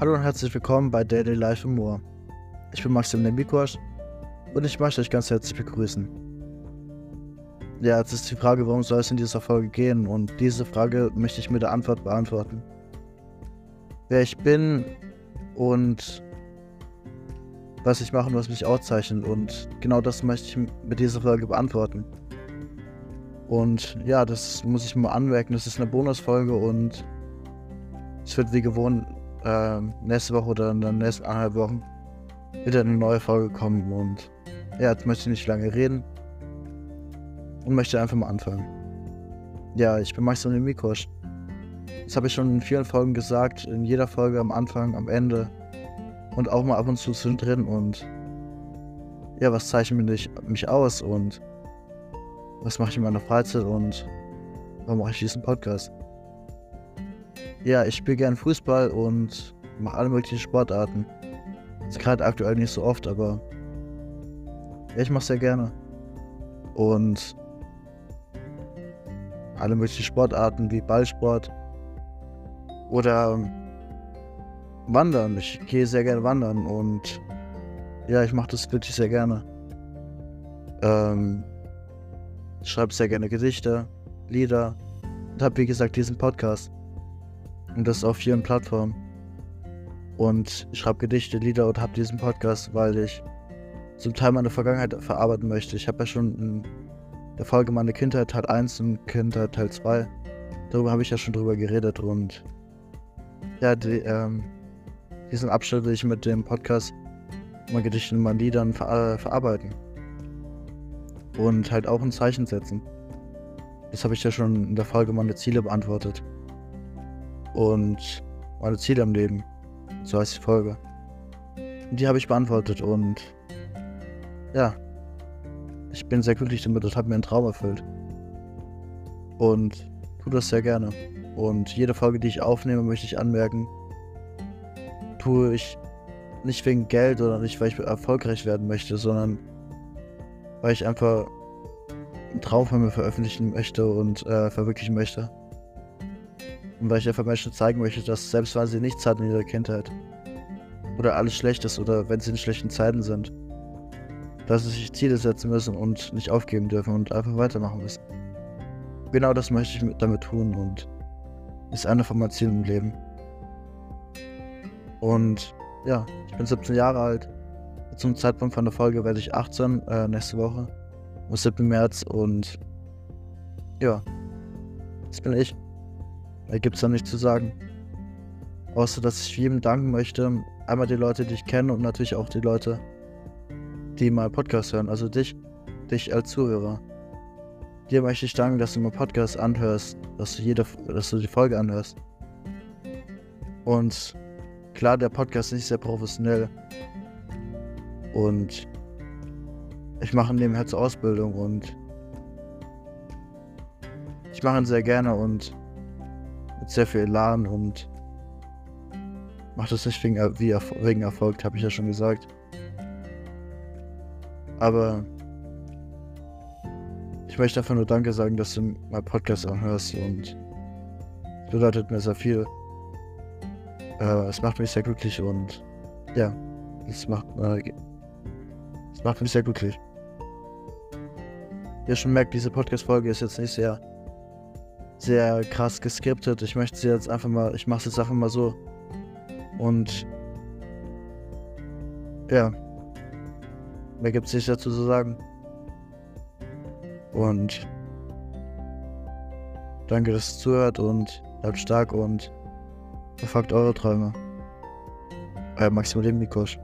Hallo und herzlich willkommen bei Daily Life im. Ich bin Maximilian Mikosch und ich möchte euch ganz herzlich begrüßen. Ja, jetzt ist die Frage, warum soll es in dieser Folge gehen? Und diese Frage möchte ich mit der Antwort beantworten. Wer ich bin und was ich mache und was mich auszeichnet. Und genau das möchte ich mit dieser Folge beantworten. Und ja, das muss ich mal anmerken. Das ist eine Bonusfolge und es wird wie gewohnt äh, nächste Woche oder in den nächsten eineinhalb Wochen wieder eine neue Folge kommen. Und ja, jetzt möchte ich nicht lange reden und möchte einfach mal anfangen. Ja, ich bin Maximilian Mikosch. Das habe ich schon in vielen Folgen gesagt, in jeder Folge am Anfang, am Ende und auch mal ab und zu zwischendrin. Und ja, was zeichnet mich, mich aus und was mache ich in meiner Freizeit und warum mache ich diesen Podcast? Ja, ich spiele gern Fußball und mache alle möglichen Sportarten. Das ist gerade aktuell nicht so oft, aber ja, ich mache sehr gerne. Und alle möglichen Sportarten wie Ballsport oder Wandern. Ich gehe sehr gerne wandern und ja, ich mache das wirklich sehr gerne. Ähm, ich schreibe sehr gerne Gedichte, Lieder und habe wie gesagt diesen Podcast. Und das auf vielen Plattformen. Und ich schreibe Gedichte, Lieder und habe diesen Podcast, weil ich zum Teil meine Vergangenheit verarbeiten möchte. Ich habe ja schon in der Folge meine Kindheit Teil 1 und Kindheit Teil 2. Darüber habe ich ja schon drüber geredet und ja, die, ähm, diesen Abschnitt will ich mit dem Podcast mein Gedichten und meinen Liedern ver äh, verarbeiten. Und halt auch ein Zeichen setzen. Das habe ich ja schon in der Folge meine Ziele beantwortet und meine Ziele im Leben. So heißt die Folge. Die habe ich beantwortet und ja, ich bin sehr glücklich damit und habe mir einen Traum erfüllt. Und tue das sehr gerne. Und jede Folge, die ich aufnehme, möchte ich anmerken, tue ich nicht wegen Geld oder nicht, weil ich erfolgreich werden möchte, sondern weil ich einfach einen Traum von mir veröffentlichen möchte und äh, verwirklichen möchte. Und weil ich einfach Menschen zeigen möchte, dass selbst wenn sie nichts hatten in ihrer Kindheit oder alles schlecht ist oder wenn sie in schlechten Zeiten sind, dass sie sich Ziele setzen müssen und nicht aufgeben dürfen und einfach weitermachen müssen. Genau das möchte ich damit tun und ist einer von meinen Zielen im Leben. Und ja, ich bin 17 Jahre alt. Zum Zeitpunkt von der Folge werde ich 18, äh, nächste Woche, am 7. März und ja, das bin ich. Da gibt es da nichts zu sagen. Außer, dass ich jedem danken möchte. Einmal die Leute, die ich kenne und natürlich auch die Leute, die mal Podcast hören. Also dich, dich als Zuhörer. Dir möchte ich danken, dass du mal Podcast anhörst, dass du, jede, dass du die Folge anhörst. Und klar, der Podcast ist nicht sehr professionell. Und ich mache nebenher zur Ausbildung und ich mache ihn sehr gerne und sehr viel Elan und mache das nicht wegen, wie, wegen Erfolg, habe ich ja schon gesagt. Aber ich möchte einfach nur Danke sagen, dass du meinen Podcast anhörst und es bedeutet mir sehr viel. Äh, es macht mich sehr glücklich und ja, es macht, äh, es macht mich sehr glücklich. Ihr schon merkt, diese Podcast-Folge ist jetzt nicht sehr sehr krass geskriptet. Ich möchte sie jetzt einfach mal, ich mache es jetzt einfach mal so. Und ja, mehr gibt es nicht dazu zu sagen. Und danke, dass ihr zuhört und bleibt stark und verfolgt eure Träume. Euer Maximilian Mikosch.